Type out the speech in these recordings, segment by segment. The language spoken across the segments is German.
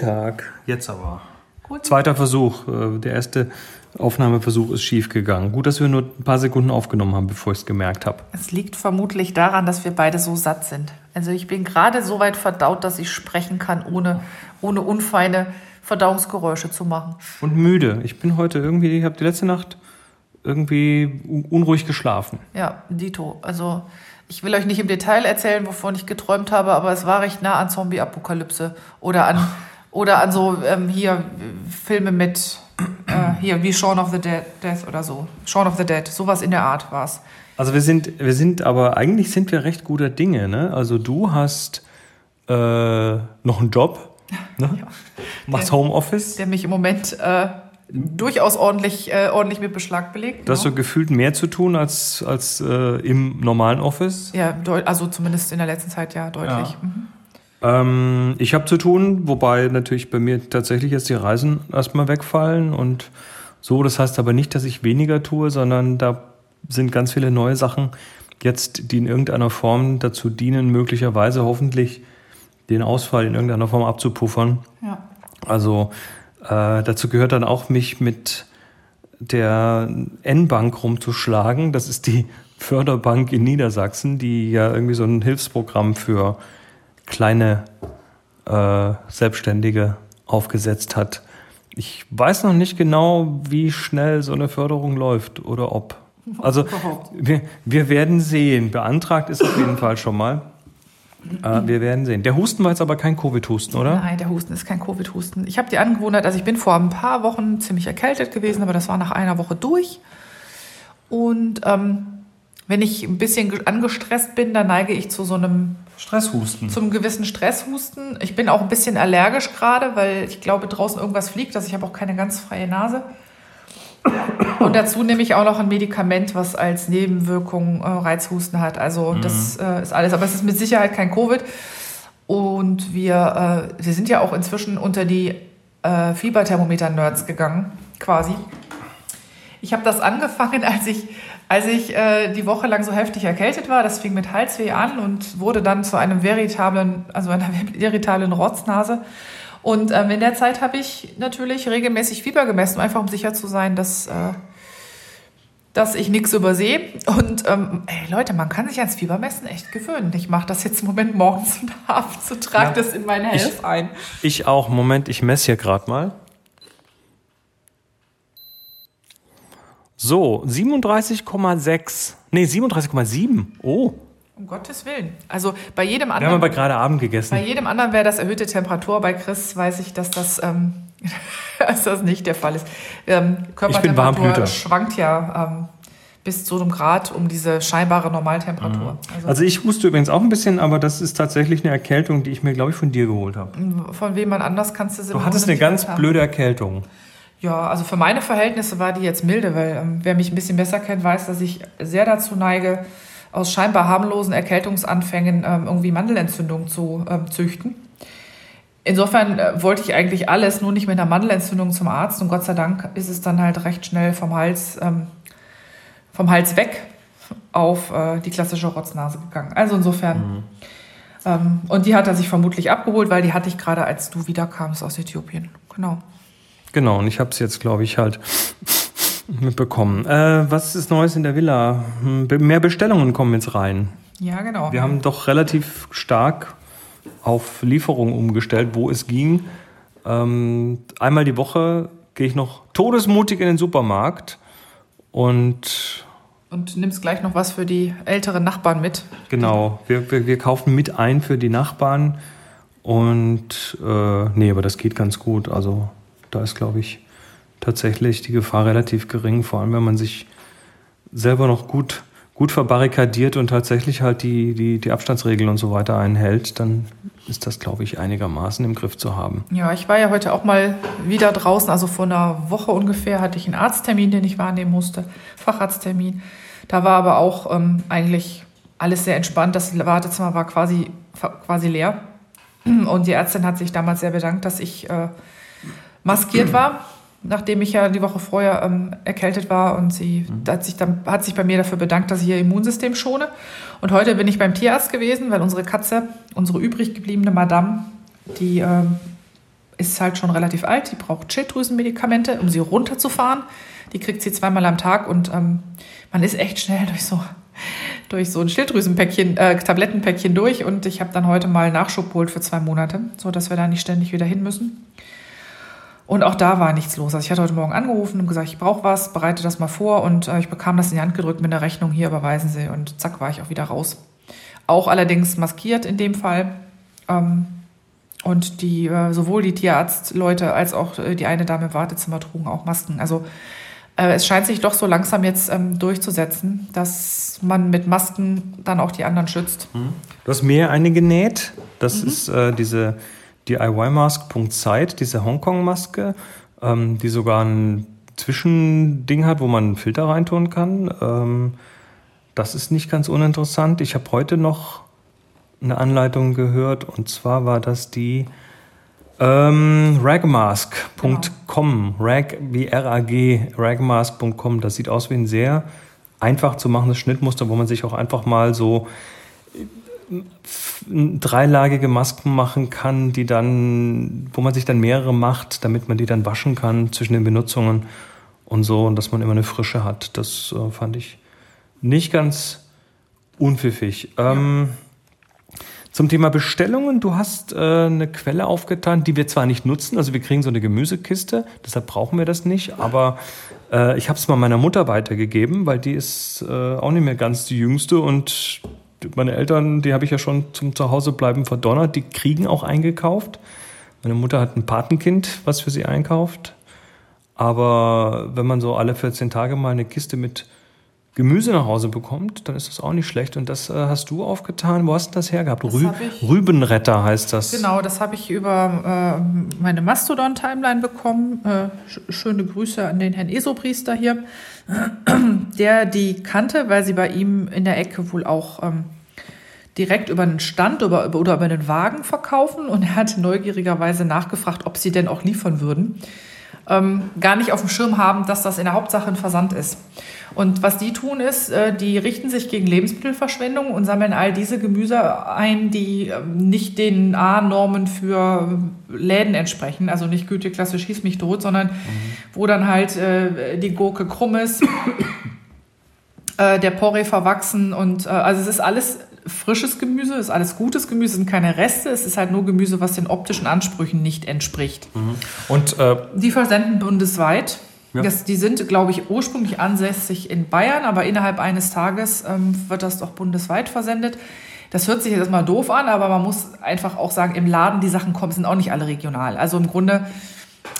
Tag. Jetzt aber. Gut. Zweiter Versuch. Äh, der erste Aufnahmeversuch ist schief gegangen. Gut, dass wir nur ein paar Sekunden aufgenommen haben, bevor ich es gemerkt habe. Es liegt vermutlich daran, dass wir beide so satt sind. Also ich bin gerade so weit verdaut, dass ich sprechen kann, ohne, ohne unfeine Verdauungsgeräusche zu machen. Und müde. Ich bin heute irgendwie, ich habe die letzte Nacht irgendwie unruhig geschlafen. Ja, Dito. Also ich will euch nicht im Detail erzählen, wovon ich geträumt habe, aber es war recht nah an Zombie-Apokalypse oder an, oder an so ähm, hier Filme mit äh, hier wie Shaun of the Dead, Death oder so. Shaun of the Dead, sowas in der Art war es. Also wir sind, wir sind, aber eigentlich sind wir recht guter Dinge. Ne? Also du hast äh, noch einen Job, ne? ja. machst der, Homeoffice. Der mich im Moment äh, durchaus ordentlich, äh, ordentlich mit Beschlag belegt. Du hast so gefühlt mehr zu tun als, als äh, im normalen Office? Ja, also zumindest in der letzten Zeit ja deutlich. Ja. Mhm. Ähm, ich habe zu tun, wobei natürlich bei mir tatsächlich jetzt die Reisen erstmal wegfallen und so. Das heißt aber nicht, dass ich weniger tue, sondern da sind ganz viele neue Sachen jetzt, die in irgendeiner Form dazu dienen, möglicherweise hoffentlich den Ausfall in irgendeiner Form abzupuffern. Ja. Also äh, dazu gehört dann auch, mich mit der N-Bank rumzuschlagen. Das ist die Förderbank in Niedersachsen, die ja irgendwie so ein Hilfsprogramm für kleine äh, Selbstständige aufgesetzt hat. Ich weiß noch nicht genau, wie schnell so eine Förderung läuft oder ob. Also wir, wir werden sehen. Beantragt ist auf jeden Fall schon mal. Äh, wir werden sehen. Der Husten war jetzt aber kein Covid-Husten, oder? Nein, der Husten ist kein Covid-Husten. Ich habe die Angewohnheit, also ich bin vor ein paar Wochen ziemlich erkältet gewesen, aber das war nach einer Woche durch. Und ähm, wenn ich ein bisschen angestresst bin, dann neige ich zu so einem Stresshusten. Zum gewissen Stresshusten. Ich bin auch ein bisschen allergisch gerade, weil ich glaube, draußen irgendwas fliegt. Also ich habe auch keine ganz freie Nase. Und dazu nehme ich auch noch ein Medikament, was als Nebenwirkung äh, Reizhusten hat. Also mhm. das äh, ist alles. Aber es ist mit Sicherheit kein Covid. Und wir, äh, wir sind ja auch inzwischen unter die äh, Fieberthermometer-Nerds gegangen, quasi. Ich habe das angefangen, als ich als ich äh, die Woche lang so heftig erkältet war, das fing mit Halsweh an und wurde dann zu einem veritablen, also einer veritablen Rotznase. Und ähm, in der Zeit habe ich natürlich regelmäßig Fieber gemessen, einfach um sicher zu sein, dass, äh, dass ich nichts übersehe. Und ähm, ey, Leute, man kann sich ans Fiebermessen echt gewöhnen. Ich mache das jetzt im Moment morgens und abends und trage ja, das in meine Health ein. Ich auch. Moment, ich messe hier gerade mal. So, 37,6. Nee, 37,7. Oh. Um Gottes Willen. Also bei jedem anderen. Wir haben aber gerade Abend gegessen. Bei jedem anderen wäre das erhöhte Temperatur. Bei Chris weiß ich, dass das, ähm, dass das nicht der Fall ist. Ähm, Körpertemperatur schwankt ja ähm, bis zu einem Grad um diese scheinbare Normaltemperatur. Mhm. Also, also, ich wusste übrigens auch ein bisschen, aber das ist tatsächlich eine Erkältung, die ich mir, glaube ich, von dir geholt habe. Von wem man anders kannst du sie Du hattest eine ganz blöde Erkältung. Ja, also für meine Verhältnisse war die jetzt milde, weil ähm, wer mich ein bisschen besser kennt, weiß, dass ich sehr dazu neige, aus scheinbar harmlosen Erkältungsanfängen ähm, irgendwie Mandelentzündung zu ähm, züchten. Insofern äh, wollte ich eigentlich alles, nur nicht mit einer Mandelentzündung zum Arzt. Und Gott sei Dank ist es dann halt recht schnell vom Hals, ähm, vom Hals weg auf äh, die klassische Rotznase gegangen. Also insofern. Mhm. Ähm, und die hat er sich vermutlich abgeholt, weil die hatte ich gerade, als du wiederkamst aus Äthiopien. Genau. Genau, und ich habe es jetzt, glaube ich, halt mitbekommen. Äh, was ist Neues in der Villa? Hm, mehr Bestellungen kommen jetzt rein. Ja, genau. Wir haben doch relativ stark auf Lieferungen umgestellt, wo es ging. Ähm, einmal die Woche gehe ich noch todesmutig in den Supermarkt und und nimmst gleich noch was für die älteren Nachbarn mit. Genau, wir, wir, wir kaufen mit ein für die Nachbarn und äh, nee, aber das geht ganz gut. Also da ist, glaube ich, tatsächlich die Gefahr relativ gering, vor allem wenn man sich selber noch gut, gut verbarrikadiert und tatsächlich halt die, die, die Abstandsregeln und so weiter einhält, dann ist das, glaube ich, einigermaßen im Griff zu haben. Ja, ich war ja heute auch mal wieder draußen, also vor einer Woche ungefähr hatte ich einen Arzttermin, den ich wahrnehmen musste, Facharzttermin. Da war aber auch ähm, eigentlich alles sehr entspannt. Das Wartezimmer war quasi, quasi leer. Und die Ärztin hat sich damals sehr bedankt, dass ich äh, maskiert war, nachdem ich ja die Woche vorher ähm, erkältet war und sie mhm. hat, sich dann, hat sich bei mir dafür bedankt, dass ich ihr Immunsystem schone. Und heute bin ich beim Tierarzt gewesen, weil unsere Katze, unsere übrig gebliebene Madame, die ähm, ist halt schon relativ alt, die braucht Schilddrüsenmedikamente, um sie runterzufahren. Die kriegt sie zweimal am Tag und ähm, man ist echt schnell durch so, durch so ein Schilddrüsenpäckchen, äh, Tablettenpäckchen durch. Und ich habe dann heute mal Nachschub geholt für zwei Monate, sodass wir da nicht ständig wieder hin müssen. Und auch da war nichts los. Also ich hatte heute Morgen angerufen und gesagt, ich brauche was, bereite das mal vor. Und äh, ich bekam das in die Hand gedrückt mit einer Rechnung, hier überweisen Sie. Und zack, war ich auch wieder raus. Auch allerdings maskiert in dem Fall. Ähm, und die, äh, sowohl die Tierarztleute als auch äh, die eine Dame im Wartezimmer trugen auch Masken. Also äh, es scheint sich doch so langsam jetzt ähm, durchzusetzen, dass man mit Masken dann auch die anderen schützt. Mhm. Du hast mir eine genäht. Das mhm. ist äh, diese DIY-Mask.site, diese Hongkong-Maske, ähm, die sogar ein Zwischending hat, wo man einen Filter reintun kann. Ähm, das ist nicht ganz uninteressant. Ich habe heute noch eine Anleitung gehört und zwar war das die ähm, ragmask.com, genau. rag wie R-A-G, ragmask.com. Das sieht aus wie ein sehr einfach zu machendes Schnittmuster, wo man sich auch einfach mal so dreilagige Masken machen kann, die dann, wo man sich dann mehrere macht, damit man die dann waschen kann zwischen den Benutzungen und so und dass man immer eine Frische hat. Das äh, fand ich nicht ganz unpfiffig. Ja. Ähm, zum Thema Bestellungen, du hast äh, eine Quelle aufgetan, die wir zwar nicht nutzen, also wir kriegen so eine Gemüsekiste, deshalb brauchen wir das nicht, aber äh, ich habe es mal meiner Mutter weitergegeben, weil die ist äh, auch nicht mehr ganz die jüngste und meine Eltern, die habe ich ja schon zum Zuhausebleiben verdonnert, die kriegen auch eingekauft. Meine Mutter hat ein Patenkind, was für sie einkauft. Aber wenn man so alle 14 Tage mal eine Kiste mit Gemüse nach Hause bekommt, dann ist das auch nicht schlecht. Und das äh, hast du aufgetan. Wo hast du das hergehabt? Das Rü Rübenretter heißt das. Genau, das habe ich über äh, meine Mastodon-Timeline bekommen. Äh, schöne Grüße an den Herrn Esopriester hier, der die kannte, weil sie bei ihm in der Ecke wohl auch ähm, direkt über einen Stand oder über, oder über einen Wagen verkaufen. Und er hat neugierigerweise nachgefragt, ob sie denn auch liefern würden. Ähm, gar nicht auf dem Schirm haben, dass das in der Hauptsache ein Versand ist. Und was die tun ist, äh, die richten sich gegen Lebensmittelverschwendung und sammeln all diese Gemüse ein, die ähm, nicht den A-Normen für Läden entsprechen. Also nicht Güteklasse schieß mich tot, sondern mhm. wo dann halt äh, die Gurke krumm ist, äh, der Porree verwachsen und also es ist alles frisches Gemüse, ist alles gutes Gemüse, sind keine Reste, es ist halt nur Gemüse, was den optischen Ansprüchen nicht entspricht. Mhm. Und äh, die versenden bundesweit. Ja. Das, die sind, glaube ich, ursprünglich ansässig in Bayern, aber innerhalb eines Tages ähm, wird das doch bundesweit versendet. Das hört sich jetzt erstmal doof an, aber man muss einfach auch sagen, im Laden die Sachen kommen, sind auch nicht alle regional. Also im Grunde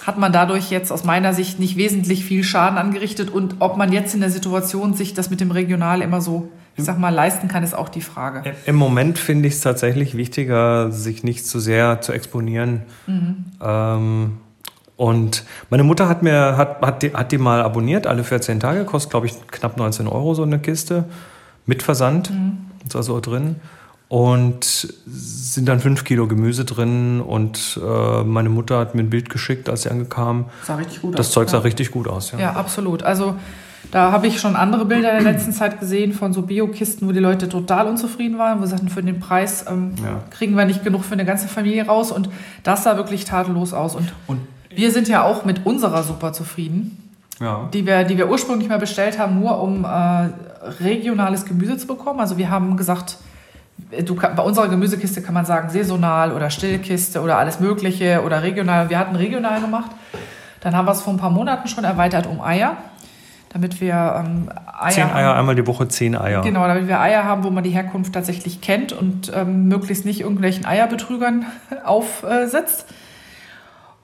hat man dadurch jetzt aus meiner Sicht nicht wesentlich viel Schaden angerichtet. Und ob man jetzt in der Situation sich das mit dem Regional immer so, ich sag mal, leisten kann, ist auch die Frage. Im Moment finde ich es tatsächlich wichtiger, sich nicht zu sehr zu exponieren. Mhm. Ähm und meine Mutter hat mir, hat, hat, die, hat die mal abonniert, alle 14 Tage, kostet glaube ich knapp 19 Euro so eine Kiste, mit Versand, mhm. ist also drin. Und sind dann 5 Kilo Gemüse drin und äh, meine Mutter hat mir ein Bild geschickt, als sie angekam. Sah richtig gut das aus. Das Zeug sah ja. richtig gut aus, ja. Ja, absolut. Also da habe ich schon andere Bilder in der letzten Zeit gesehen von so Biokisten, wo die Leute total unzufrieden waren, wo sie sagten, für den Preis ähm, ja. kriegen wir nicht genug für eine ganze Familie raus. Und das sah wirklich tadellos aus. Und, und wir sind ja auch mit unserer super zufrieden. Ja. Die, wir, die wir ursprünglich mal bestellt haben, nur um äh, regionales Gemüse zu bekommen. Also wir haben gesagt, du, bei unserer Gemüsekiste kann man sagen saisonal oder Stillkiste oder alles Mögliche oder regional. Wir hatten regional gemacht. Dann haben wir es vor ein paar Monaten schon erweitert um Eier, damit wir ähm, Eier Zehn Eier, haben. einmal die Woche zehn Eier. Genau, damit wir Eier haben, wo man die Herkunft tatsächlich kennt und ähm, möglichst nicht irgendwelchen Eierbetrügern aufsetzt.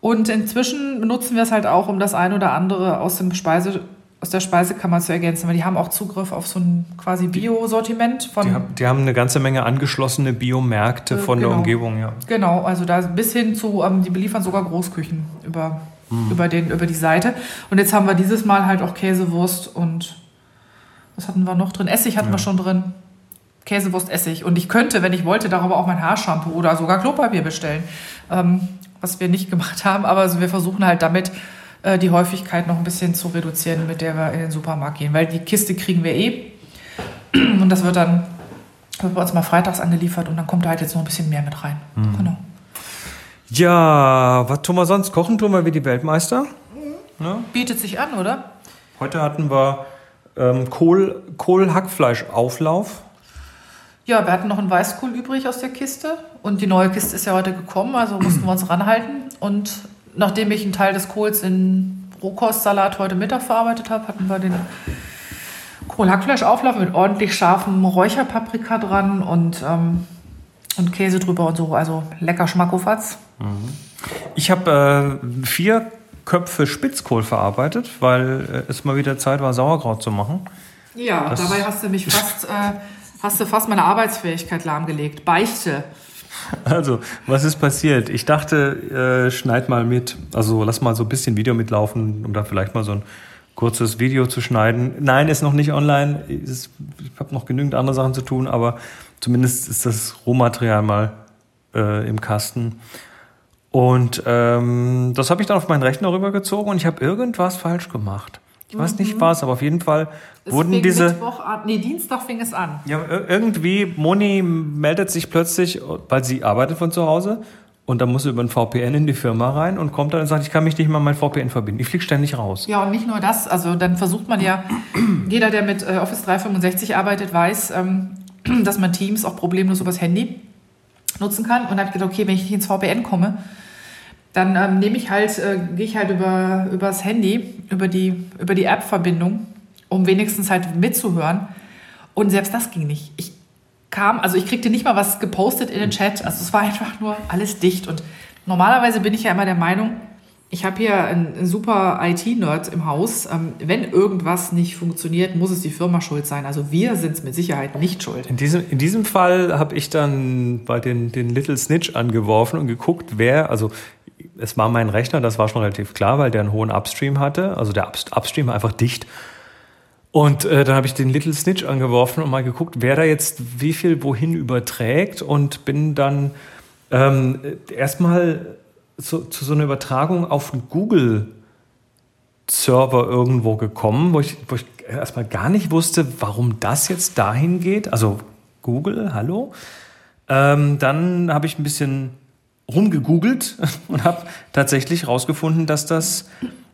Und inzwischen benutzen wir es halt auch, um das ein oder andere aus, dem Speise, aus der Speisekammer zu ergänzen, weil die haben auch Zugriff auf so ein quasi Bio-Sortiment. Die, haben, die haben eine ganze Menge angeschlossene Biomärkte äh, von genau. der Umgebung, ja. Genau, also da bis hin zu, ähm, die beliefern sogar Großküchen über, mhm. über, den, über die Seite. Und jetzt haben wir dieses Mal halt auch Käsewurst und was hatten wir noch drin? Essig hatten ja. wir schon drin. Käsewurst, Essig. Und ich könnte, wenn ich wollte, darüber auch mein Haarshampoo oder sogar Klopapier bestellen. Ähm, was wir nicht gemacht haben. Aber also wir versuchen halt damit äh, die Häufigkeit noch ein bisschen zu reduzieren, mit der wir in den Supermarkt gehen. Weil die Kiste kriegen wir eh. Und das wird dann wird bei uns mal freitags angeliefert und dann kommt da halt jetzt noch ein bisschen mehr mit rein. Mhm. Genau. Ja, was tun wir sonst? Kochen tun wir wie die Weltmeister. Ja? Bietet sich an, oder? Heute hatten wir ähm, Kohl, Kohl-Hackfleisch-Auflauf. Ja, wir hatten noch einen Weißkohl übrig aus der Kiste und die neue Kiste ist ja heute gekommen, also mussten wir uns ranhalten. Und nachdem ich einen Teil des Kohls in Rohkostsalat heute Mittag verarbeitet habe, hatten wir den Kohl-Hackfleisch-Auflauf mit ordentlich scharfem Räucherpaprika dran und, ähm, und Käse drüber und so. Also lecker Schmackofatz. Mhm. Ich habe äh, vier Köpfe Spitzkohl verarbeitet, weil äh, es mal wieder Zeit war, Sauerkraut zu machen. Ja, das dabei hast du mich fast, äh, hast du fast meine Arbeitsfähigkeit lahmgelegt. Beichte. Also, was ist passiert? Ich dachte, äh, schneid mal mit. Also, lass mal so ein bisschen Video mitlaufen, um da vielleicht mal so ein kurzes Video zu schneiden. Nein, ist noch nicht online. Ich habe noch genügend andere Sachen zu tun, aber zumindest ist das Rohmaterial mal äh, im Kasten. Und ähm, das habe ich dann auf meinen Rechner rübergezogen und ich habe irgendwas falsch gemacht. Ich weiß nicht mhm. was, aber auf jeden Fall es wurden diese. Mittwoch an, nee, Dienstag fing es an. Ja, irgendwie, Moni meldet sich plötzlich, weil sie arbeitet von zu Hause und dann muss sie über ein VPN in die Firma rein und kommt dann und sagt, ich kann mich nicht mal mein VPN verbinden. Ich fliege ständig raus. Ja, und nicht nur das. Also dann versucht man ja, jeder, der mit äh, Office 365 arbeitet, weiß, ähm, dass man Teams auch problemlos übers Handy nutzen kann. Und dann habe ich gedacht, okay, wenn ich nicht ins VPN komme, dann ähm, nehme ich halt, äh, gehe ich halt über übers Handy, über die, über die App-Verbindung, um wenigstens halt mitzuhören. Und selbst das ging nicht. Ich kam, also ich kriegte nicht mal was gepostet in den Chat. Also es war einfach nur alles dicht. Und normalerweise bin ich ja immer der Meinung, ich habe hier einen, super IT-Nerd im Haus. Ähm, wenn irgendwas nicht funktioniert, muss es die Firma schuld sein. Also wir sind es mit Sicherheit nicht schuld. In diesem, in diesem Fall habe ich dann bei den, den Little Snitch angeworfen und geguckt, wer, also es war mein Rechner, das war schon relativ klar, weil der einen hohen Upstream hatte. Also der Upstream war einfach dicht. Und äh, dann habe ich den Little Snitch angeworfen und mal geguckt, wer da jetzt wie viel wohin überträgt und bin dann ähm, erstmal zu, zu so einer Übertragung auf einen Google Server irgendwo gekommen, wo ich, wo ich erstmal gar nicht wusste, warum das jetzt dahin geht. Also Google, hallo. Ähm, dann habe ich ein bisschen rumgegoogelt und habe tatsächlich herausgefunden, dass das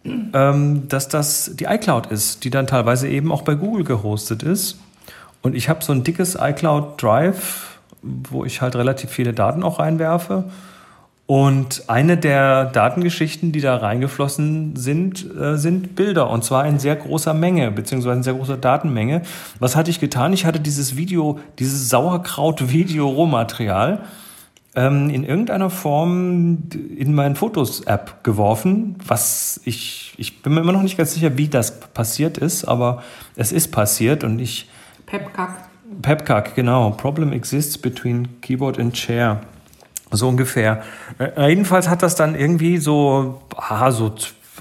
ähm, dass das die iCloud ist, die dann teilweise eben auch bei Google gehostet ist. Und ich habe so ein dickes iCloud Drive, wo ich halt relativ viele Daten auch reinwerfe. Und eine der Datengeschichten, die da reingeflossen sind, äh, sind Bilder. Und zwar in sehr großer Menge, beziehungsweise in sehr großer Datenmenge. Was hatte ich getan? Ich hatte dieses Video, dieses Sauerkraut-Video-Rohmaterial ähm, in irgendeiner Form in meinen Fotos-App geworfen, was ich, ich bin mir immer noch nicht ganz sicher, wie das passiert ist, aber es ist passiert und ich. Pepkack. Pepkack, genau. Problem exists between Keyboard and Chair. So ungefähr. Äh, jedenfalls hat das dann irgendwie so, aha, so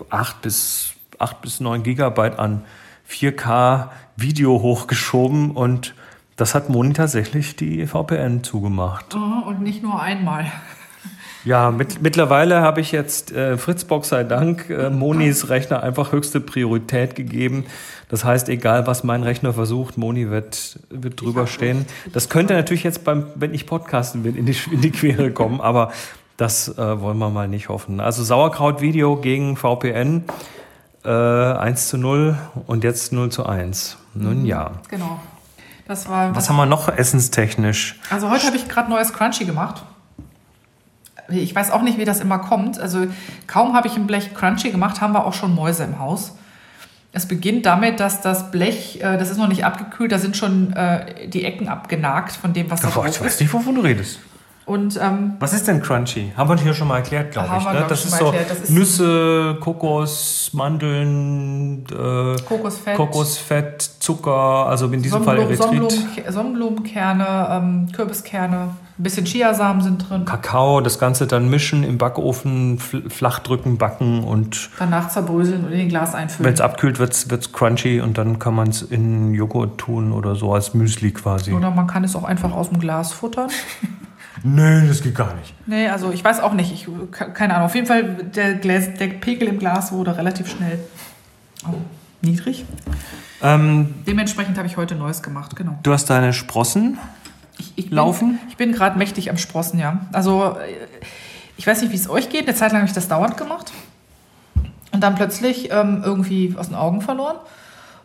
acht bis, acht bis neun Gigabyte an 4K Video hochgeschoben und das hat Moni tatsächlich die VPN zugemacht. Oh, und nicht nur einmal. Ja, mit, mittlerweile habe ich jetzt äh, Fritzbox sei Dank äh, Monis Rechner einfach höchste Priorität gegeben. Das heißt, egal was mein Rechner versucht, Moni wird, wird drüber stehen. Das könnte natürlich jetzt beim, wenn ich podcasten will, in die, in die Quere kommen, aber das äh, wollen wir mal nicht hoffen. Also Sauerkraut-Video gegen VPN äh, 1 zu 0 und jetzt 0 zu 1. Nun mhm, ja. Genau. Das war, Was haben wir noch essenstechnisch? Also heute habe ich gerade neues Crunchy gemacht. Ich weiß auch nicht, wie das immer kommt. Also kaum habe ich ein Blech Crunchy gemacht, haben wir auch schon Mäuse im Haus. Es beginnt damit, dass das Blech, äh, das ist noch nicht abgekühlt, da sind schon äh, die Ecken abgenagt von dem, was da drauf ist. Ich weiß nicht, wovon du redest. Und, ähm, Was ist denn Crunchy? Haben wir hier schon mal erklärt, glaube ich. Ne? Das, ist so das ist Nüsse, Kokos, Mandeln, äh, Kokosfett, Kokosfett, Zucker, also in diesem Fall Erythrit. Sonnenblumen, Sonnenblumenkerne, ähm, Kürbiskerne, ein bisschen Chiasamen sind drin. Kakao, das Ganze dann mischen, im Backofen flach drücken, backen und... Danach zerbröseln und in den Glas einfüllen. Wenn es abkühlt, wird es crunchy und dann kann man es in Joghurt tun oder so als Müsli quasi. Oder man kann es auch einfach aus dem Glas futtern. Nee, das geht gar nicht. Nee, also ich weiß auch nicht. Ich, keine Ahnung. Auf jeden Fall, der, Glas, der Pegel im Glas wurde relativ schnell oh, niedrig. Ähm, Dementsprechend habe ich heute Neues gemacht, genau. Du hast deine Sprossen ich, ich laufen? Bin, ich bin gerade mächtig am Sprossen, ja. Also ich weiß nicht, wie es euch geht. Eine Zeit lang habe ich das dauernd gemacht. Und dann plötzlich ähm, irgendwie aus den Augen verloren.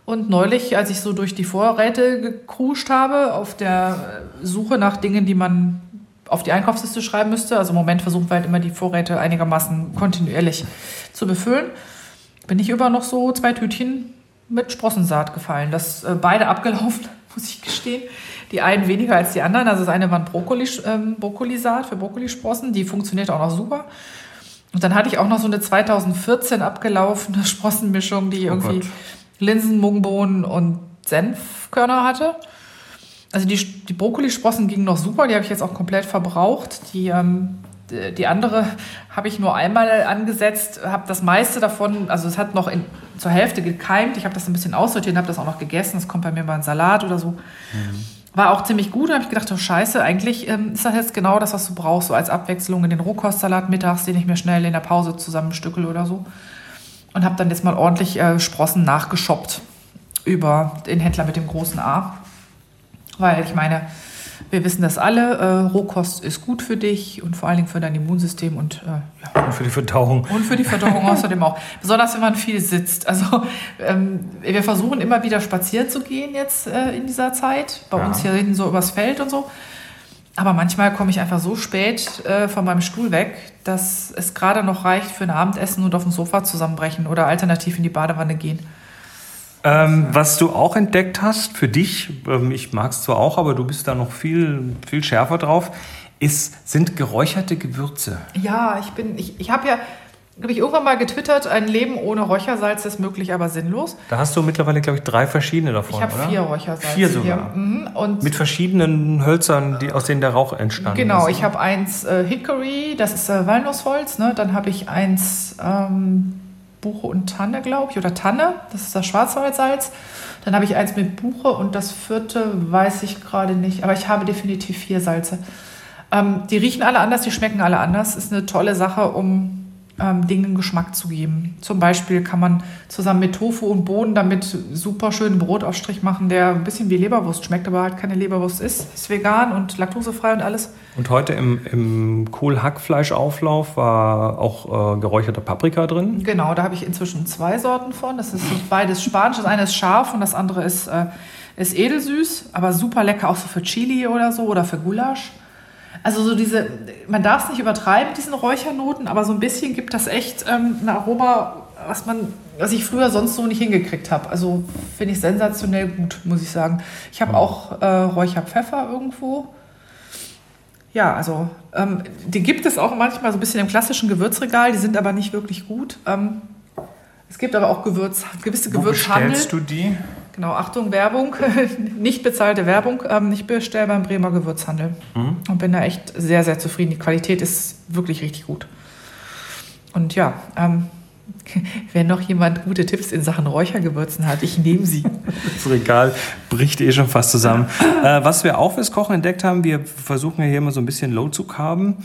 Und neulich, als ich so durch die Vorräte gekruscht habe, auf der Suche nach Dingen, die man auf die Einkaufsliste schreiben müsste, also im Moment versuchen wir halt immer die Vorräte einigermaßen kontinuierlich zu befüllen, bin ich über noch so zwei Tütchen mit Sprossensaat gefallen. Das äh, beide abgelaufen, muss ich gestehen. Die einen weniger als die anderen. Also das eine war ein Brokkoli, ähm, Brokkolisaat für Brokkolisprossen, die funktioniert auch noch super. Und dann hatte ich auch noch so eine 2014 abgelaufene Sprossenmischung, die oh irgendwie Gott. Linsen, Mungbohnen und Senfkörner hatte. Also die, die Brokkolisprossen gingen noch super, die habe ich jetzt auch komplett verbraucht. Die, ähm, die andere habe ich nur einmal angesetzt, habe das meiste davon, also es hat noch in, zur Hälfte gekeimt. Ich habe das ein bisschen aussortiert und habe das auch noch gegessen. Das kommt bei mir mal in Salat oder so. Mhm. War auch ziemlich gut. Da habe ich gedacht, oh Scheiße, eigentlich ähm, ist das jetzt genau das, was du brauchst, so als Abwechslung in den Rohkostsalat mittags, den ich mir schnell in der Pause zusammenstückel oder so. Und habe dann jetzt mal ordentlich äh, Sprossen nachgeschoppt über den Händler mit dem großen A. Weil ich meine, wir wissen das alle, äh, Rohkost ist gut für dich und vor allen Dingen für dein Immunsystem und, äh, ja. und für die Verdauung. Und für die Verdauung außerdem auch. Besonders wenn man viel sitzt. Also ähm, wir versuchen immer wieder spazieren zu gehen jetzt äh, in dieser Zeit. Bei ja. uns hier hinten so übers Feld und so. Aber manchmal komme ich einfach so spät äh, von meinem Stuhl weg, dass es gerade noch reicht für ein Abendessen und auf dem Sofa zusammenbrechen oder alternativ in die Badewanne gehen. Ähm, was du auch entdeckt hast für dich, ähm, ich mag es zwar auch, aber du bist da noch viel, viel schärfer drauf, ist, sind geräucherte Gewürze. Ja, ich bin, ich, ich habe ja, habe ich irgendwann mal getwittert, ein Leben ohne Räuchersalz ist möglich, aber sinnlos. Da hast du mittlerweile, glaube ich, drei verschiedene davon, Ich habe vier Räuchersalze. Vier sogar. Mhm. Und Mit verschiedenen Hölzern, die, aus denen der Rauch entstanden genau, ist. Genau, ich habe eins äh, Hickory, das ist äh, Walnussholz. Ne? Dann habe ich eins ähm, Buche und Tanne, glaube ich, oder Tanne, das ist das Schwarzwaldsalz. Dann habe ich eins mit Buche und das vierte weiß ich gerade nicht, aber ich habe definitiv vier Salze. Ähm, die riechen alle anders, die schmecken alle anders. Ist eine tolle Sache, um ähm, Dingen Geschmack zu geben. Zum Beispiel kann man zusammen mit Tofu und Bohnen damit super schönen Brotaufstrich machen, der ein bisschen wie Leberwurst schmeckt, aber halt keine Leberwurst ist. Ist vegan und laktosefrei und alles. Und heute im, im Kohl-Hackfleischauflauf war auch äh, geräucherte Paprika drin? Genau, da habe ich inzwischen zwei Sorten von. Das ist beides spanisch. Das eine ist scharf und das andere ist, äh, ist edelsüß, aber super lecker, auch so für Chili oder so oder für Gulasch. Also so diese, man darf es nicht übertreiben, diesen Räuchernoten, aber so ein bisschen gibt das echt ähm, ein Aroma, was man, was ich früher sonst so nicht hingekriegt habe. Also finde ich sensationell gut, muss ich sagen. Ich habe auch äh, Räucherpfeffer irgendwo. Ja, also ähm, die gibt es auch manchmal so ein bisschen im klassischen Gewürzregal, die sind aber nicht wirklich gut. Ähm, es gibt aber auch Gewürz, gewisse Wo Gewürzhandel. bestellst du die? Genau, Achtung, Werbung, nicht bezahlte Werbung. Ähm, ich bestelle beim Bremer Gewürzhandel mhm. und bin da echt sehr, sehr zufrieden. Die Qualität ist wirklich richtig gut. Und ja, ähm, wenn noch jemand gute Tipps in Sachen Räuchergewürzen hat, ich nehme sie. Das Regal bricht eh schon fast zusammen. äh, was wir auch fürs Kochen entdeckt haben, wir versuchen ja hier immer so ein bisschen Low-Zug haben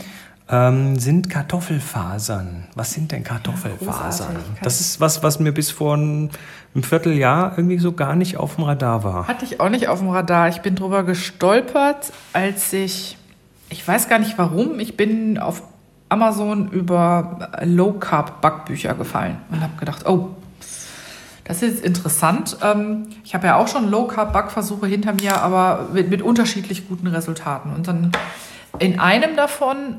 ähm, sind Kartoffelfasern. Was sind denn Kartoffelfasern? Ja, das ist was, was mir bis vor einem Vierteljahr irgendwie so gar nicht auf dem Radar war. Hatte ich auch nicht auf dem Radar. Ich bin drüber gestolpert, als ich, ich weiß gar nicht warum, ich bin auf Amazon über Low Carb Backbücher gefallen und habe gedacht, oh, das ist interessant. Ähm, ich habe ja auch schon Low Carb Backversuche hinter mir, aber mit, mit unterschiedlich guten Resultaten. Und dann in einem davon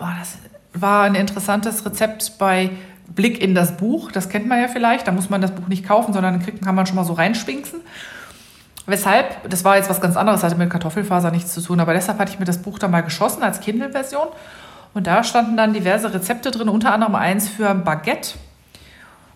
boah, das war ein interessantes Rezept bei Blick in das Buch. Das kennt man ja vielleicht. Da muss man das Buch nicht kaufen, sondern kriegt, kann man schon mal so reinschwingsen. Weshalb, das war jetzt was ganz anderes, hatte mit Kartoffelfaser nichts zu tun, aber deshalb hatte ich mir das Buch da mal geschossen als Kindle-Version. Und da standen dann diverse Rezepte drin, unter anderem eins für ein Baguette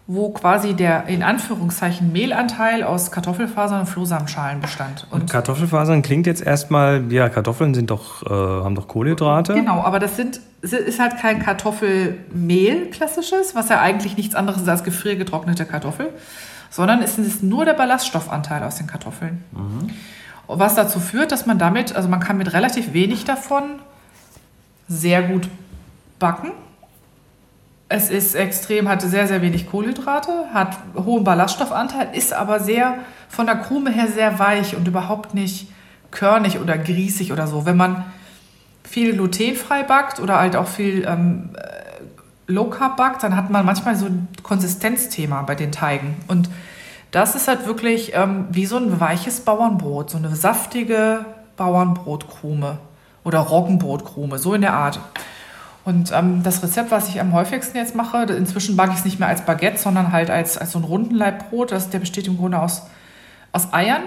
wo quasi der in Anführungszeichen Mehlanteil aus Kartoffelfasern und Flohsamenschalen bestand. Und, und Kartoffelfasern klingt jetzt erstmal, ja, Kartoffeln sind doch, äh, haben doch Kohlenhydrate. Genau, aber das sind, ist halt kein Kartoffelmehl klassisches, was ja eigentlich nichts anderes ist als gefriergetrocknete Kartoffel, sondern es ist nur der Ballaststoffanteil aus den Kartoffeln. Mhm. Was dazu führt, dass man damit, also man kann mit relativ wenig davon sehr gut backen es ist extrem, hat sehr, sehr wenig Kohlenhydrate, hat hohen Ballaststoffanteil, ist aber sehr von der Krume her sehr weich und überhaupt nicht körnig oder grießig oder so. Wenn man viel glutenfrei backt oder halt auch viel ähm, äh, Low Carb backt, dann hat man manchmal so ein Konsistenzthema bei den Teigen. Und das ist halt wirklich ähm, wie so ein weiches Bauernbrot, so eine saftige Bauernbrotkrume oder Roggenbrotkrume, so in der Art. Und ähm, das Rezept, was ich am häufigsten jetzt mache, inzwischen backe ich es nicht mehr als Baguette, sondern halt als, als so ein runden Leibbrot. Das, der besteht im Grunde aus, aus Eiern.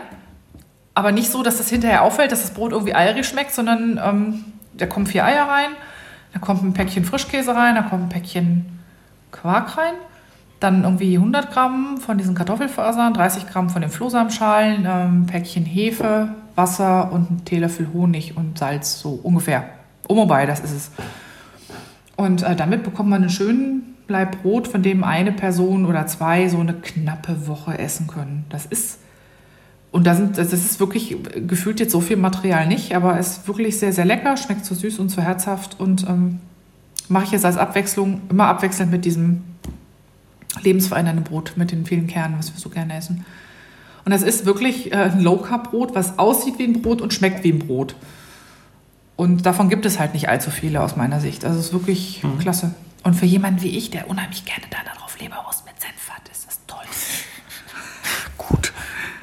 Aber nicht so, dass das hinterher auffällt, dass das Brot irgendwie eierig schmeckt, sondern ähm, da kommen vier Eier rein, da kommt ein Päckchen Frischkäse rein, da kommt ein Päckchen Quark rein, dann irgendwie 100 Gramm von diesen Kartoffelfasern, 30 Gramm von den Flohsamenschalen, ähm, Päckchen Hefe, Wasser und ein Teelöffel Honig und Salz, so ungefähr. Um und bei, das ist es. Und äh, damit bekommt man einen schönen Leib Brot, von dem eine Person oder zwei so eine knappe Woche essen können. Das ist und da sind, das ist wirklich gefühlt jetzt so viel Material nicht, aber es ist wirklich sehr, sehr lecker, schmeckt so süß und so herzhaft und ähm, mache ich jetzt als Abwechslung immer abwechselnd mit diesem lebensverändernden Brot, mit den vielen Kernen, was wir so gerne essen. Und das ist wirklich äh, ein Low-Carb-Brot, was aussieht wie ein Brot und schmeckt wie ein Brot. Und davon gibt es halt nicht allzu viele aus meiner Sicht. Also es ist wirklich mhm. klasse. Und für jemanden wie ich, der unheimlich gerne da darauf Leberwurst mit Senf hat, ist das toll. Gut.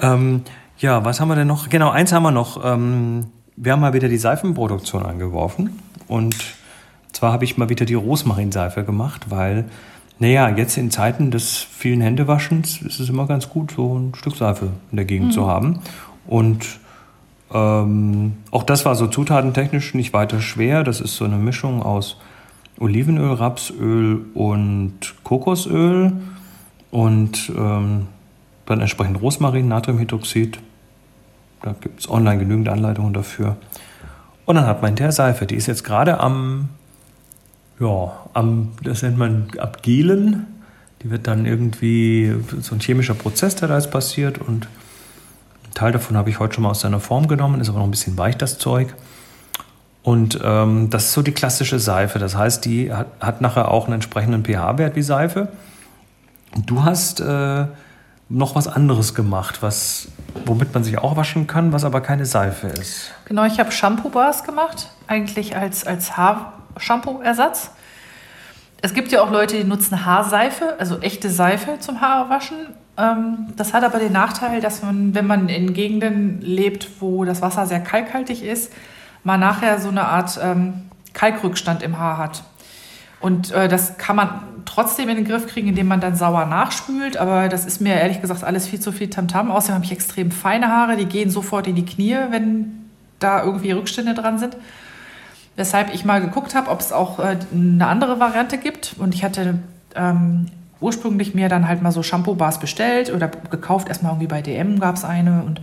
Ähm, ja, was haben wir denn noch? Genau, eins haben wir noch. Ähm, wir haben mal wieder die Seifenproduktion angeworfen. Und zwar habe ich mal wieder die Rosmarinseife gemacht, weil, naja, jetzt in Zeiten des vielen Händewaschens ist es immer ganz gut, so ein Stück Seife in der Gegend mhm. zu haben. Und ähm, auch das war so zutatentechnisch nicht weiter schwer. Das ist so eine Mischung aus Olivenöl, Rapsöl und Kokosöl und ähm, dann entsprechend Rosmarin, Natriumhydroxid. Da gibt es online genügend Anleitungen dafür. Und dann hat man der Seife. Die ist jetzt gerade am, ja, am, das nennt man abgelen. Die wird dann irgendwie so ein chemischer Prozess, der da jetzt passiert. Und Teil davon habe ich heute schon mal aus seiner Form genommen, ist aber noch ein bisschen weich, das Zeug. Und ähm, das ist so die klassische Seife. Das heißt, die hat, hat nachher auch einen entsprechenden pH-Wert wie Seife. Du hast äh, noch was anderes gemacht, was, womit man sich auch waschen kann, was aber keine Seife ist. Genau, ich habe Shampoo-Bars gemacht, eigentlich als, als Haarshampoo-Ersatz. Es gibt ja auch Leute, die nutzen Haarseife, also echte Seife zum Haarwaschen. Ähm, das hat aber den Nachteil, dass man, wenn man in Gegenden lebt, wo das Wasser sehr kalkhaltig ist, man nachher so eine Art ähm, Kalkrückstand im Haar hat. Und äh, das kann man trotzdem in den Griff kriegen, indem man dann sauer nachspült. Aber das ist mir ehrlich gesagt alles viel zu viel Tamtam. Außerdem habe ich extrem feine Haare, die gehen sofort in die Knie, wenn da irgendwie Rückstände dran sind. Weshalb ich mal geguckt habe, ob es auch äh, eine andere Variante gibt. Und ich hatte ähm, ursprünglich mir dann halt mal so Shampoo-Bars bestellt oder gekauft. Erstmal irgendwie bei DM gab es eine und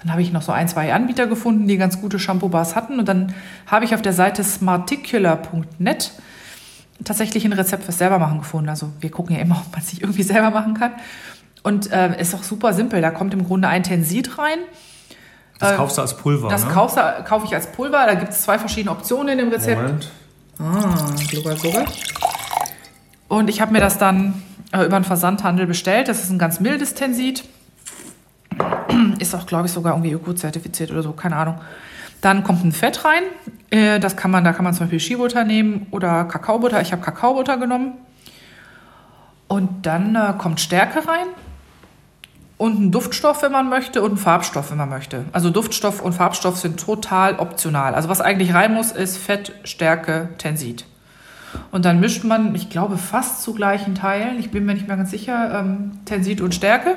dann habe ich noch so ein, zwei Anbieter gefunden, die ganz gute Shampoo-Bars hatten. Und dann habe ich auf der Seite smarticular.net tatsächlich ein Rezept fürs selbermachen gefunden. Also wir gucken ja immer, ob man es sich irgendwie selber machen kann. Und äh, ist auch super simpel. Da kommt im Grunde ein Tensit rein. Das äh, kaufst du als Pulver. Das ne? kaufst du, kaufe ich als Pulver. Da gibt es zwei verschiedene Optionen in dem Rezept. Moment. Ah, glubber, glubber. Und ich habe mir das dann äh, über einen Versandhandel bestellt. Das ist ein ganz mildes Tensit. Ist auch, glaube ich, sogar irgendwie öko-zertifiziert oder so, keine Ahnung. Dann kommt ein Fett rein. Äh, das kann man, da kann man zum Beispiel Skibutter nehmen oder Kakaobutter. Ich habe Kakaobutter genommen. Und dann äh, kommt Stärke rein und ein Duftstoff, wenn man möchte, und ein Farbstoff, wenn man möchte. Also Duftstoff und Farbstoff sind total optional. Also was eigentlich rein muss, ist Fett, Stärke, Tensit. Und dann mischt man, ich glaube, fast zu gleichen Teilen, ich bin mir nicht mehr ganz sicher, ähm, Tensit und Stärke.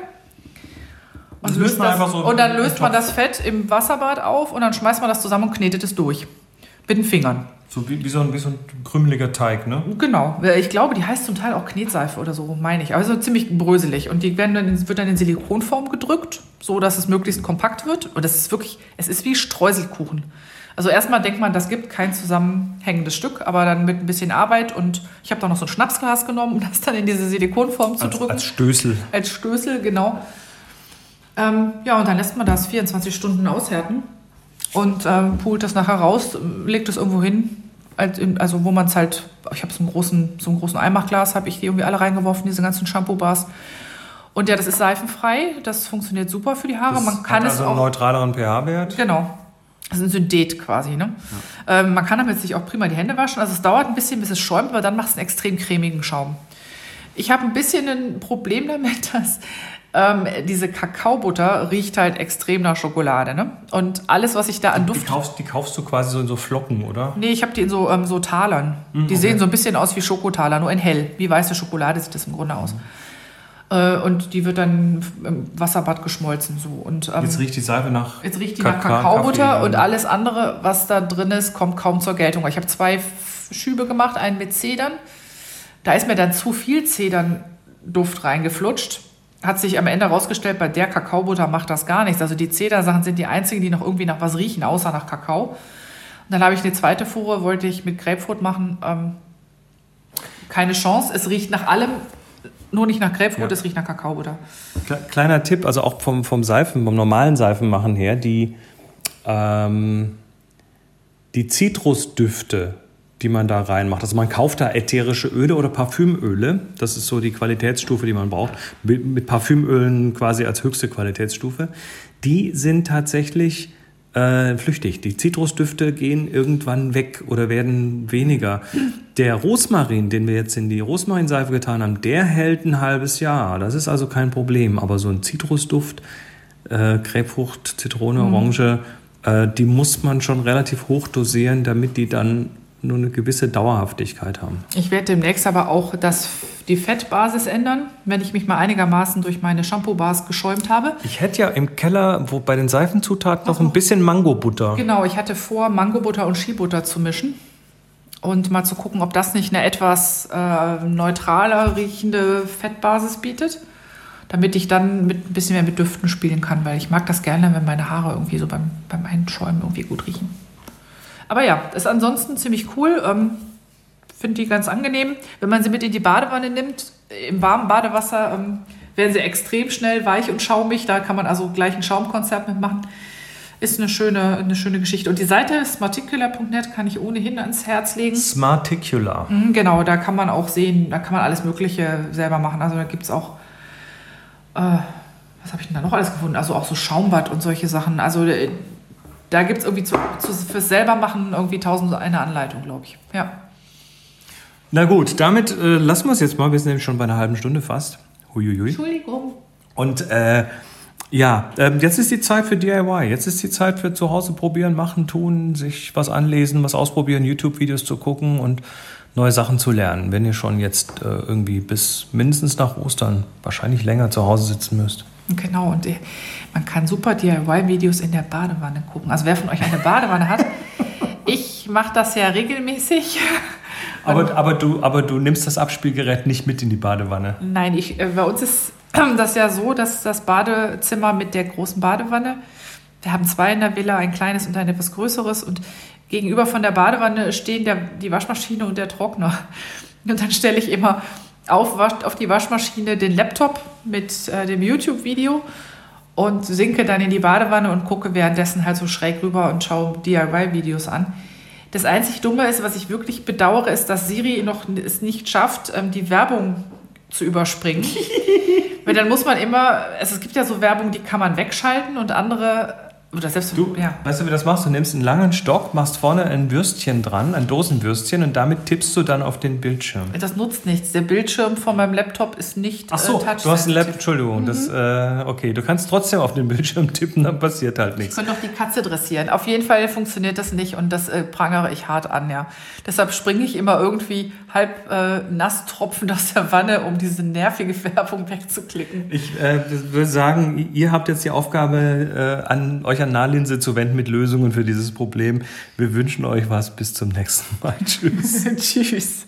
Und, löst das, so und dann löst man das Fett im Wasserbad auf und dann schmeißt man das zusammen und knetet es durch. Mit den Fingern. So wie, wie, so, ein, wie so ein krümeliger Teig, ne? Genau. Ich glaube, die heißt zum Teil auch Knetseife oder so, meine ich. Also ziemlich bröselig. Und die werden dann, wird dann in Silikonform gedrückt, so dass es möglichst kompakt wird. Und das ist wirklich, es ist wie Streuselkuchen. Also erstmal denkt man, das gibt kein zusammenhängendes Stück, aber dann mit ein bisschen Arbeit und ich habe da noch so ein Schnapsglas genommen, um das dann in diese Silikonform zu als, drücken. Als Stößel. Als Stößel, genau. Ähm, ja, und dann lässt man das 24 Stunden aushärten und ähm, poolt das nachher raus, legt es irgendwo hin. Also wo man es halt, ich habe so einen großen, so einen großen Eimachglas, habe ich die irgendwie alle reingeworfen, diese ganzen Shampoo-Bars. Und ja, das ist seifenfrei, das funktioniert super für die Haare. Das man kann hat also es auch, einen neutraleren pH-Wert. Genau. Das ist ein Synthet quasi. Ne? Ja. Ähm, man kann damit sich auch prima die Hände waschen. Also es dauert ein bisschen, bis es schäumt, aber dann macht es einen extrem cremigen Schaum. Ich habe ein bisschen ein Problem damit, dass ähm, diese Kakaobutter riecht halt extrem nach Schokolade. Ne? Und alles, was ich da an Duft... Die kaufst, die kaufst du quasi so in so Flocken, oder? Nee, ich habe die in so, ähm, so Talern. Mhm, die okay. sehen so ein bisschen aus wie Schokotaler, nur in hell. Wie weiße Schokolade sieht das im Grunde aus. Mhm. Äh, und die wird dann im Wasserbad geschmolzen. So. Und, ähm, jetzt riecht die Seife nach Jetzt riecht die nach Kakaobutter und alles andere, was da drin ist, kommt kaum zur Geltung. Ich habe zwei Schübe gemacht, einen mit Zedern. Da ist mir dann zu viel Zedernduft reingeflutscht. Hat sich am Ende herausgestellt, bei der Kakaobutter macht das gar nichts. Also die Zedersachen sind die einzigen, die noch irgendwie nach was riechen, außer nach Kakao. Und dann habe ich eine zweite Fuhre, wollte ich mit Grapefruit machen. Ähm, keine Chance. Es riecht nach allem, nur nicht nach Grapefruit, ja. es riecht nach Kakaobutter. Kleiner Tipp, also auch vom, vom Seifen, vom normalen Seifenmachen her, die, ähm, die Zitrusdüfte, die man da reinmacht. Also man kauft da ätherische Öle oder Parfümöle. Das ist so die Qualitätsstufe, die man braucht. Mit Parfümölen quasi als höchste Qualitätsstufe. Die sind tatsächlich äh, flüchtig. Die Zitrusdüfte gehen irgendwann weg oder werden weniger. Der Rosmarin, den wir jetzt in die Rosmarinseife getan haben, der hält ein halbes Jahr. Das ist also kein Problem. Aber so ein Zitrusduft, äh, Grapefrucht, Zitrone, mhm. Orange, äh, die muss man schon relativ hoch dosieren, damit die dann nur eine gewisse Dauerhaftigkeit haben. Ich werde demnächst aber auch das, die Fettbasis ändern, wenn ich mich mal einigermaßen durch meine Shampoo-Bars geschäumt habe. Ich hätte ja im Keller, wo bei den Seifenzutaten noch ein bisschen Mangobutter. Genau, ich hatte vor, Mangobutter und Skibutter zu mischen und mal zu gucken, ob das nicht eine etwas äh, neutraler riechende Fettbasis bietet, damit ich dann mit ein bisschen mehr mit Düften spielen kann, weil ich mag das gerne, wenn meine Haare irgendwie so beim, beim Einschäumen irgendwie gut riechen. Aber ja, ist ansonsten ziemlich cool. Ähm, Finde die ganz angenehm. Wenn man sie mit in die Badewanne nimmt, im warmen Badewasser, ähm, werden sie extrem schnell weich und schaumig. Da kann man also gleich ein Schaumkonzert mitmachen. Ist eine schöne, eine schöne Geschichte. Und die Seite smarticular.net kann ich ohnehin ans Herz legen. Smarticular. Mhm, genau, da kann man auch sehen, da kann man alles Mögliche selber machen. Also da gibt es auch, äh, was habe ich denn da noch alles gefunden? Also auch so Schaumbad und solche Sachen. Also äh, da gibt es irgendwie zu, zu, fürs selbermachen irgendwie tausend eine Anleitung, glaube ich. Ja. Na gut, damit äh, lassen wir es jetzt mal. Wir sind nämlich schon bei einer halben Stunde fast. Huiuiui. Entschuldigung. Und äh, ja, äh, jetzt ist die Zeit für DIY. Jetzt ist die Zeit für zu Hause probieren, machen, tun, sich was anlesen, was ausprobieren, YouTube-Videos zu gucken und neue Sachen zu lernen, wenn ihr schon jetzt äh, irgendwie bis mindestens nach Ostern wahrscheinlich länger zu Hause sitzen müsst. Genau, und man kann super DIY-Videos in der Badewanne gucken. Also wer von euch eine Badewanne hat, ich mache das ja regelmäßig. Aber, aber, du, aber du nimmst das Abspielgerät nicht mit in die Badewanne. Nein, ich, äh, bei uns ist das ja so, dass das Badezimmer mit der großen Badewanne, wir haben zwei in der Villa, ein kleines und ein etwas größeres und gegenüber von der Badewanne stehen der, die Waschmaschine und der Trockner. Und dann stelle ich immer auf, auf die Waschmaschine den Laptop mit äh, dem YouTube-Video und sinke dann in die Badewanne und gucke währenddessen halt so schräg rüber und schaue DIY-Videos an. Das einzig Dumme ist, was ich wirklich bedauere, ist, dass Siri noch es nicht schafft, ähm, die Werbung zu überspringen. Weil dann muss man immer, also es gibt ja so Werbung, die kann man wegschalten und andere oder selbst du, ja. Weißt du, wie das machst? Du nimmst einen langen Stock, machst vorne ein Würstchen dran, ein Dosenwürstchen und damit tippst du dann auf den Bildschirm. Das nutzt nichts. Der Bildschirm von meinem Laptop ist nicht Ach so, äh, du hast einen Laptop, Entschuldigung. Mhm. Das, äh, okay, du kannst trotzdem auf den Bildschirm tippen, dann passiert halt nichts. Ich könnte doch die Katze dressieren. Auf jeden Fall funktioniert das nicht und das äh, prangere ich hart an, ja. Deshalb springe ich immer irgendwie halb äh, nass tropfend aus der Wanne, um diese nervige Werbung wegzuklicken. Ich äh, würde sagen, ihr habt jetzt die Aufgabe, äh, an euch an Nahlinse zu wenden mit Lösungen für dieses Problem. Wir wünschen euch was. Bis zum nächsten Mal. Tschüss. Tschüss.